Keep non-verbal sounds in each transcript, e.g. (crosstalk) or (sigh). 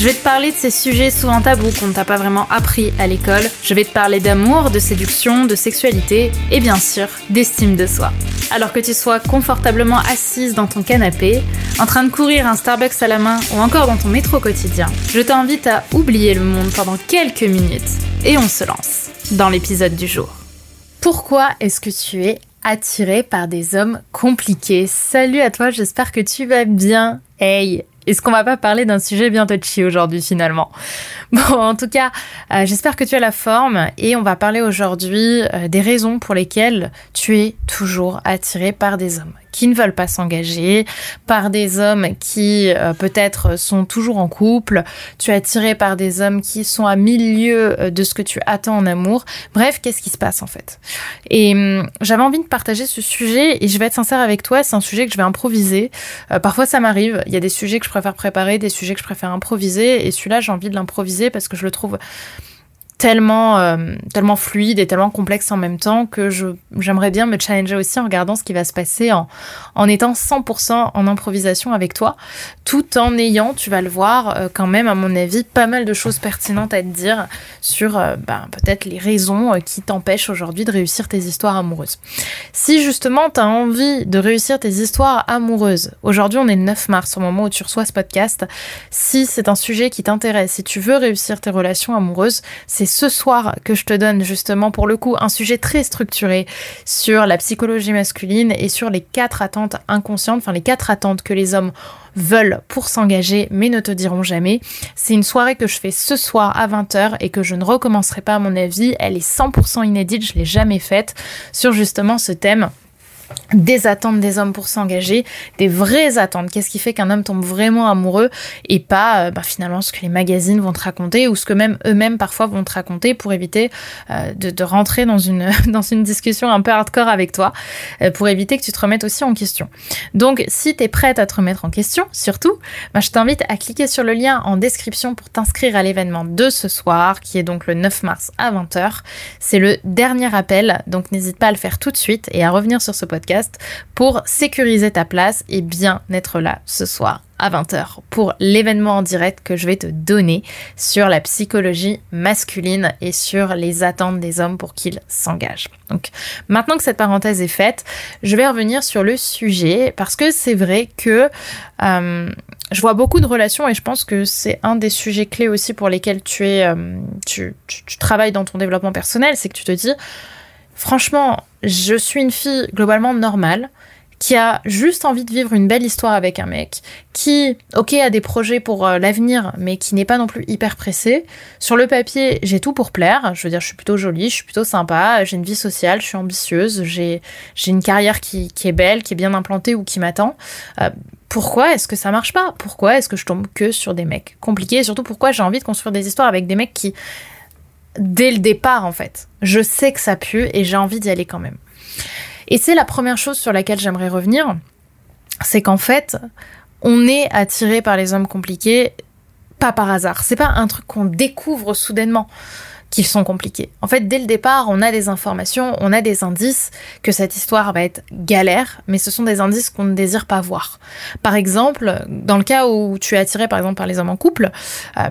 Je vais te parler de ces sujets souvent tabous qu'on ne t'a pas vraiment appris à l'école. Je vais te parler d'amour, de séduction, de sexualité et bien sûr d'estime de soi. Alors que tu sois confortablement assise dans ton canapé, en train de courir un Starbucks à la main ou encore dans ton métro quotidien, je t'invite à oublier le monde pendant quelques minutes et on se lance dans l'épisode du jour. Pourquoi est-ce que tu es attiré par des hommes compliqués? Salut à toi, j'espère que tu vas bien. Hey, est-ce qu'on va pas parler d'un sujet bien touchy aujourd'hui finalement? Bon, en tout cas, euh, j'espère que tu as la forme et on va parler aujourd'hui euh, des raisons pour lesquelles tu es toujours attiré par des hommes qui ne veulent pas s'engager, par des hommes qui euh, peut-être sont toujours en couple, tu es attiré par des hommes qui sont à milieu euh, de ce que tu attends en amour. Bref, qu'est-ce qui se passe en fait? Et hum, j'avais envie de partager ce sujet et je vais être sincère avec toi, c'est un sujet que je vais improviser. Euh, parfois ça m'arrive, il y a des sujets que je préfère préparer, des sujets que je préfère improviser et celui-là j'ai envie de l'improviser parce que je le trouve tellement, euh, tellement fluide et tellement complexe en même temps que j'aimerais bien me challenger aussi en regardant ce qui va se passer en, en étant 100% en improvisation avec toi, tout en ayant, tu vas le voir, euh, quand même, à mon avis, pas mal de choses pertinentes à te dire sur euh, ben, peut-être les raisons qui t'empêchent aujourd'hui de réussir tes histoires amoureuses. Si justement tu as envie de réussir tes histoires amoureuses, aujourd'hui on est le 9 mars au moment où tu reçois ce podcast, si c'est un sujet qui t'intéresse, si tu veux réussir tes relations amoureuses, c'est ce soir que je te donne justement pour le coup un sujet très structuré sur la psychologie masculine et sur les quatre attentes inconscientes, enfin les quatre attentes que les hommes veulent pour s'engager mais ne te diront jamais. C'est une soirée que je fais ce soir à 20h et que je ne recommencerai pas à mon avis. Elle est 100% inédite, je l'ai jamais faite sur justement ce thème des attentes des hommes pour s'engager, des vraies attentes. Qu'est-ce qui fait qu'un homme tombe vraiment amoureux et pas euh, bah, finalement ce que les magazines vont te raconter ou ce que même eux-mêmes parfois vont te raconter pour éviter euh, de, rentrer (laughs) dans une, discussion un peu hardcore avec toi, euh, pour éviter que tu te remettes aussi en question. Donc si tu es prête à te remettre en question, surtout, bah, je t'invite à cliquer sur le lien en description pour t'inscrire à l'événement de ce soir, qui est donc le 9 mars à 20h. C'est le dernier appel, donc n'hésite pas à le faire tout de suite et à revenir sur ce podcast pour sécuriser ta place et bien être là ce soir à 20h pour l'événement en direct que je vais te donner sur la psychologie masculine et sur les attentes des hommes pour qu'ils s'engagent. Donc maintenant que cette parenthèse est faite, je vais revenir sur le sujet parce que c'est vrai que euh, je vois beaucoup de relations et je pense que c'est un des sujets clés aussi pour lesquels tu es, euh, tu, tu travailles dans ton développement personnel, c'est que tu te dis Franchement, je suis une fille globalement normale qui a juste envie de vivre une belle histoire avec un mec, qui, ok, a des projets pour euh, l'avenir, mais qui n'est pas non plus hyper pressé. Sur le papier, j'ai tout pour plaire. Je veux dire, je suis plutôt jolie, je suis plutôt sympa, j'ai une vie sociale, je suis ambitieuse, j'ai une carrière qui, est belle, qui est bien implantée ou qui m'attend. Euh, pourquoi est-ce que ça marche pas? Pourquoi est-ce que je tombe que sur des mecs compliqués? Et surtout, pourquoi j'ai envie de construire des histoires avec des mecs qui dès le départ en fait. Je sais que ça pue et j'ai envie d'y aller quand même. Et c'est la première chose sur laquelle j'aimerais revenir, c'est qu'en fait, on est attiré par les hommes compliqués pas par hasard. C'est pas un truc qu'on découvre soudainement qu'ils sont compliqués. En fait, dès le départ, on a des informations, on a des indices que cette histoire va être galère, mais ce sont des indices qu'on ne désire pas voir. Par exemple, dans le cas où tu es attiré par exemple par les hommes en couple, euh,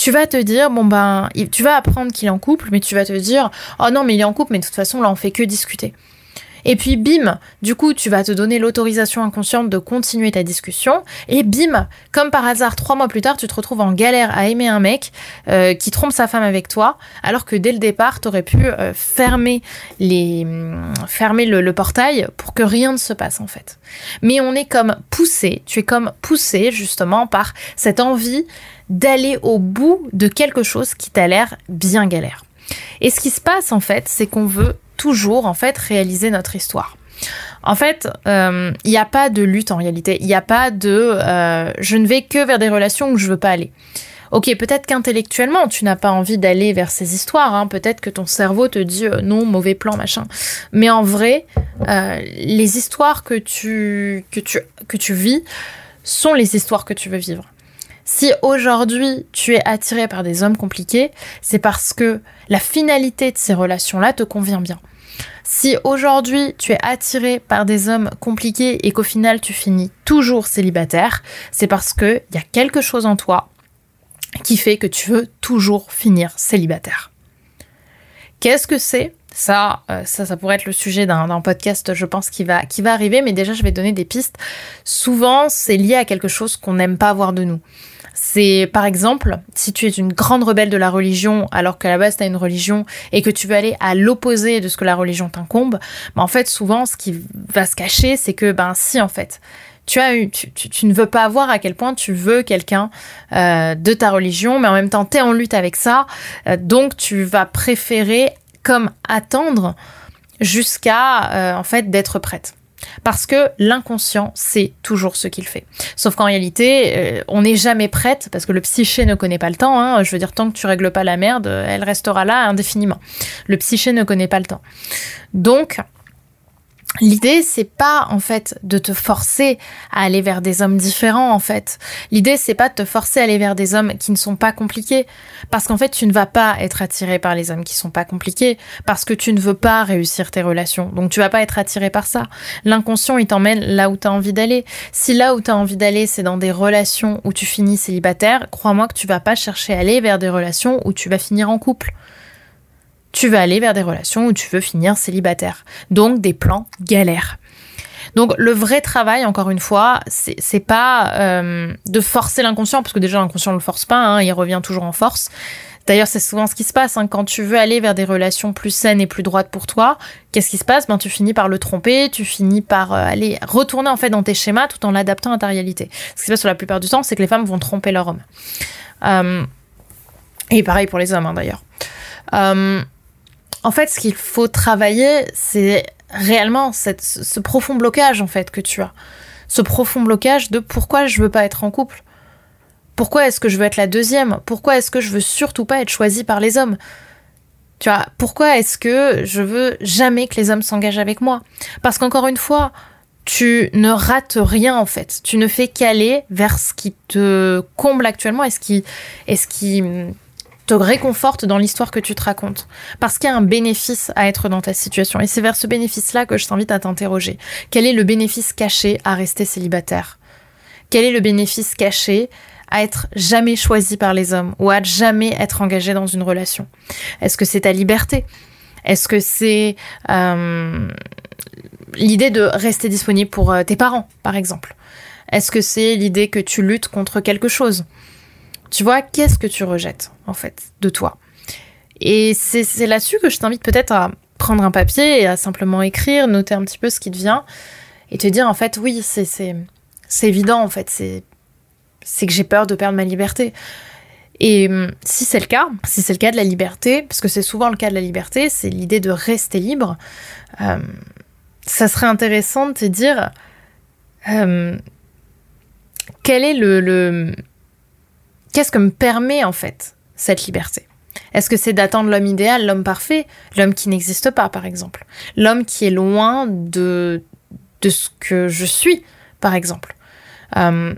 tu vas te dire, bon ben, tu vas apprendre qu'il est en couple, mais tu vas te dire, oh non, mais il est en couple, mais de toute façon, là, on fait que discuter. Et puis bim, du coup, tu vas te donner l'autorisation inconsciente de continuer ta discussion. Et bim, comme par hasard, trois mois plus tard, tu te retrouves en galère à aimer un mec euh, qui trompe sa femme avec toi, alors que dès le départ, tu aurais pu euh, mm, fermer le, portail pour que rien ne se passe en fait. Mais on est comme poussé, tu es comme poussé justement par cette envie d'aller au bout de quelque chose qui t'a l'air bien galère. Et ce qui se passe en fait, c'est qu'on veut toujours en fait réaliser notre histoire. En fait, euh, il n'y a pas de lutte en réalité. Il n'y a pas de euh, je ne vais que vers des relations où je veux pas aller. Ok, peut-être qu'intellectuellement, tu n'as pas envie d'aller vers ces histoires. Hein. Peut-être que ton cerveau te dit euh, non, mauvais plan, machin. Mais en vrai, les histoires que tu, que, tu, que tu vis sont les histoires que tu veux vivre. Si aujourd'hui tu es attiré par des hommes compliqués, c'est parce que la finalité de ces relations-là te convient bien. Si aujourd'hui tu es attiré par des hommes compliqués et qu'au final tu finis toujours célibataire, c'est parce qu'il y a quelque chose en toi qui fait que tu veux toujours finir célibataire. Qu'est-ce que c'est? Ça, euh, ça, ça pourrait être le sujet d'un podcast, je pense, qui va, qui va arriver, mais déjà, je vais donner des pistes. Souvent, c'est lié à quelque chose qu'on n'aime pas voir de nous. C'est par exemple, si tu es une grande rebelle de la religion, alors qu'à la base tu as une religion et que tu veux aller à l'opposé de ce que la religion t'incombe, bah en fait souvent ce qui va se cacher, c'est que ben si en fait tu, as eu, tu, ne veux pas voir à quel point tu veux quelqu'un euh, de ta religion, mais en même temps, tu es en lutte avec ça. Euh, donc, tu vas préférer comme attendre jusqu'à euh, en fait d'être prête. Parce que l'inconscient sait toujours ce qu'il fait. Sauf qu'en réalité, on n'est jamais prête, parce que le psyché ne connaît pas le temps. Hein. Je veux dire, tant que tu règles pas la merde, elle restera là indéfiniment. Le psyché ne connaît pas le temps. Donc, L'idée, c'est pas en fait de te forcer à aller vers des hommes différents en fait. L'idée, c'est pas de te forcer à aller vers des hommes qui ne sont pas compliqués, parce qu'en fait, tu ne vas pas être attiré par les hommes qui sont pas compliqués, parce que tu ne veux pas réussir tes relations. Donc, tu vas pas être attiré par ça. L'inconscient, il t'emmène là où tu as envie d'aller. Si là où tu as envie d'aller, c'est dans des relations où tu finis célibataire, crois-moi que tu vas pas chercher à aller vers des relations où tu vas finir en couple tu vas aller vers des relations où tu veux finir célibataire. Donc des plans galères. Donc le vrai travail, encore une fois, c'est pas euh, de forcer l'inconscient, parce que déjà l'inconscient ne le force pas, hein, il revient toujours en force. D'ailleurs, c'est souvent ce qui se passe. Hein, quand tu veux aller vers des relations plus saines et plus droites pour toi, qu'est-ce qui se passe? Ben, Tu finis par le tromper, tu finis par euh, aller retourner en fait dans tes schémas tout en l'adaptant à ta réalité. Ce qui se passe la plupart du temps, c'est que les femmes vont tromper leur homme. Euh, et pareil pour les hommes, hein, d'ailleurs. En fait, ce qu'il faut travailler, c'est réellement ce profond blocage en fait que tu as. Ce profond blocage de pourquoi je veux pas être en couple. Pourquoi est-ce que je veux être la deuxième? Pourquoi est-ce que je veux surtout pas être choisie par les hommes? Tu vois, pourquoi est-ce que je veux jamais que les hommes s'engagent avec moi? Parce qu'encore une fois, tu ne rates rien en fait. Tu ne fais qu'aller vers ce qui te comble actuellement et ce qui, et ce qui te réconforte dans l'histoire que tu te racontes. Parce qu'il y a un bénéfice à être dans ta situation. Et c'est vers ce bénéfice-là que je t'invite à t'interroger. Quel est le bénéfice caché à rester célibataire? Quel est le bénéfice caché à être jamais choisi par les hommes ou à jamais être engagé dans une relation? Est-ce que c'est ta liberté? Est-ce que c'est euh, l'idée de rester disponible pour euh, tes parents, par exemple? Est-ce que c'est l'idée que tu luttes contre quelque chose? Tu vois, qu'est-ce que tu rejettes, en fait, de toi? Et c'est là-dessus que je t'invite peut-être à prendre un papier et à simplement écrire, noter un petit peu ce qui te vient, et te dire, en fait, oui, c'est évident, en fait, c'est que j'ai peur de perdre ma liberté. Et hum, si c'est le cas, si c'est le cas de la liberté, parce que c'est souvent le cas de la liberté, c'est l'idée de rester libre, hum, ça serait intéressant de te dire hum, quel est le, qu'est-ce que me permet en fait cette liberté? Est-ce que c'est d'attendre l'homme idéal, l'homme parfait, l'homme qui n'existe pas par exemple L'homme qui est loin de, de ce que je suis par exemple euh,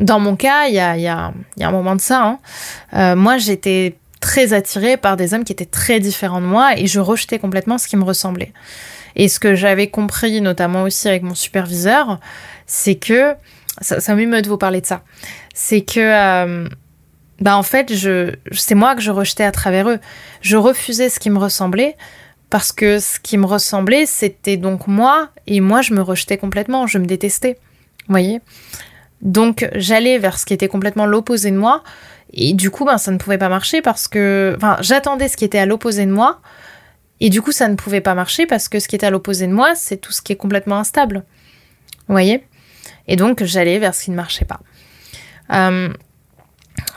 Dans mon cas, il y a, y, a, y a, un moment de ça, hein. euh, moi j'étais très attirée par des hommes qui étaient très différents de moi et je rejetais complètement ce qui me ressemblait. Et ce que j'avais compris, notamment aussi avec mon superviseur, c'est que ça, ça m'émeut de vous parler de ça. C'est que, euh, bah en fait, c'est moi que je rejetais à travers eux. Je refusais ce qui me ressemblait parce que ce qui me ressemblait, c'était donc moi et moi, je me rejetais complètement. Je me détestais. Vous voyez? Donc, j'allais vers ce qui était complètement l'opposé de moi. Et du coup, ben, ça ne pouvait pas marcher parce que. Enfin, j'attendais ce qui était à l'opposé de moi. Et du coup, ça ne pouvait pas marcher parce que ce qui était à l'opposé de moi, c'est tout ce qui est complètement instable. Vous voyez? Et donc, j'allais vers ce qui ne marchait pas. Euh,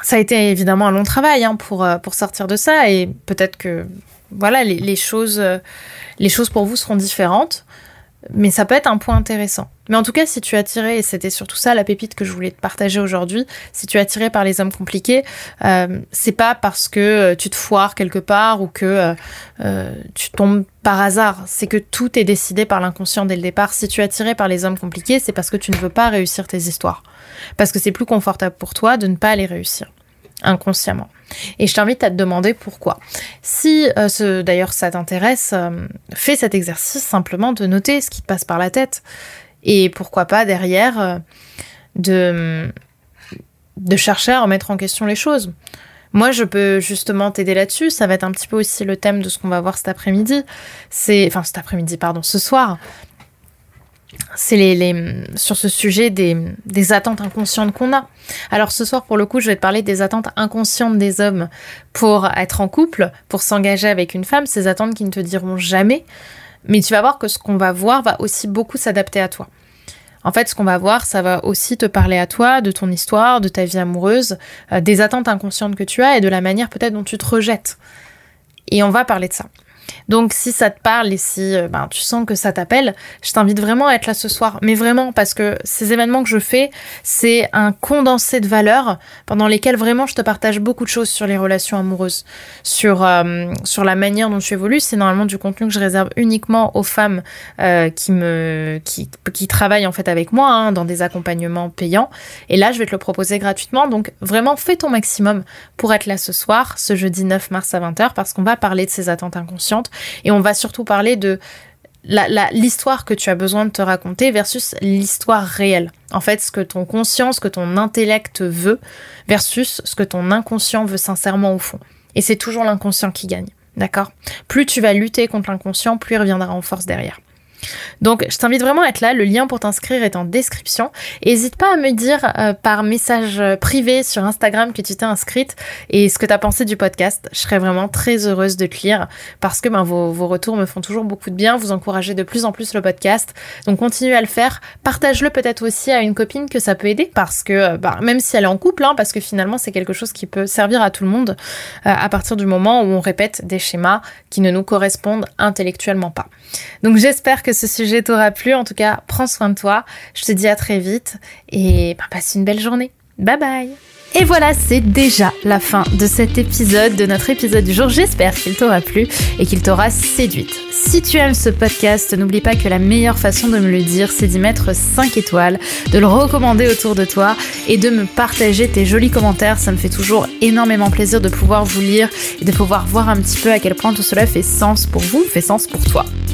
ça a été évidemment un long travail hein, pour, euh, pour sortir de ça et peut-être que voilà les, choses, euh, les choses pour vous seront différentes. Mais ça peut être un point intéressant. Mais en tout cas, si tu es attiré, et c'était surtout ça la pépite que je voulais te partager aujourd'hui, si tu es attiré par les hommes compliqués, euh, c'est pas parce que euh, tu te foires quelque part ou que euh, tu tombes par hasard, c'est que tout est décidé par l'inconscient dès le départ. Si tu es attiré par les hommes compliqués, c'est parce que tu ne veux pas réussir tes histoires. Parce que c'est plus confortable pour toi de ne pas les réussir inconsciemment. Et je t'invite à te demander pourquoi. Si euh, d'ailleurs ça t'intéresse, euh, fais cet exercice simplement de noter ce qui te passe par la tête. Et pourquoi pas derrière euh, de, de chercher à remettre en question les choses. Moi, je peux justement t'aider là-dessus. Ça va être un petit peu aussi le thème de ce qu'on va voir cet après-midi. Enfin, cet après-midi, pardon, ce soir c'est les, sur ce sujet des, des attentes inconscientes qu'on a. Alors ce soir, pour le coup, je vais te parler des attentes inconscientes des hommes pour être en couple, pour s'engager avec une femme, ces attentes qui ne te diront jamais. Mais tu vas voir que ce qu'on va voir va aussi beaucoup s'adapter à toi. En fait, ce qu'on va voir, ça va aussi te parler à toi, de ton histoire, de ta vie amoureuse, euh, des attentes inconscientes que tu as et de la manière peut-être dont tu te rejettes. Et on va parler de ça. Donc si ça te parle et si euh, ben, tu sens que ça t'appelle, je t'invite vraiment à être là ce soir. Mais vraiment parce que ces événements que je fais, c'est un condensé de valeurs pendant lesquelles vraiment je te partage beaucoup de choses sur les relations amoureuses, sur, euh, sur la manière dont tu évolues. C'est normalement du contenu que je réserve uniquement aux femmes euh, qui, me, qui, qui travaillent en fait avec moi hein, dans des accompagnements payants. Et là, je vais te le proposer gratuitement. Donc vraiment, fais ton maximum pour être là ce soir, ce jeudi 9 mars à 20h, parce qu'on va parler de ces attentes inconscientes et on va surtout parler de l'histoire que tu as besoin de te raconter versus l'histoire réelle. En fait, ce que ton conscience, ce que ton intellect veut versus ce que ton inconscient veut sincèrement au fond. Et c'est toujours l'inconscient qui gagne. D'accord? Plus tu vas lutter contre l'inconscient, plus il reviendra en force derrière. Donc, je t'invite vraiment à être là. Le lien pour t'inscrire est en description. N'hésite pas à me dire euh, par message euh, privé sur Instagram que tu t'es inscrite et ce que tu as pensé du podcast. Je serais vraiment très heureuse de te lire parce que ben, vos, retours me font toujours beaucoup de bien. Vous encouragez de plus en plus le podcast. Donc, continue à le faire. Partage-le peut-être aussi à une copine que ça peut aider parce que, euh, ben, même si elle est en couple, hein, parce que finalement, c'est quelque chose qui peut servir à tout le monde à partir du moment où on répète des schémas qui ne nous correspondent intellectuellement pas. Donc, j'espère que ce sujet t'aura plu. En tout cas, prends soin de toi. Je te dis à très vite et bah, passe une belle journée. Bye bye et voilà, c'est déjà la fin de cet épisode, de notre épisode du jour. J'espère qu'il t'aura plu et qu'il t'aura séduite. Si tu aimes ce podcast, n'oublie pas que la meilleure façon de me le dire, c'est d'y mettre 5 étoiles, de le recommander autour de toi et de me partager tes jolis commentaires. Ça me fait toujours énormément plaisir de pouvoir vous lire et de pouvoir voir un petit peu à quel point tout cela fait sens pour vous, fait sens pour toi.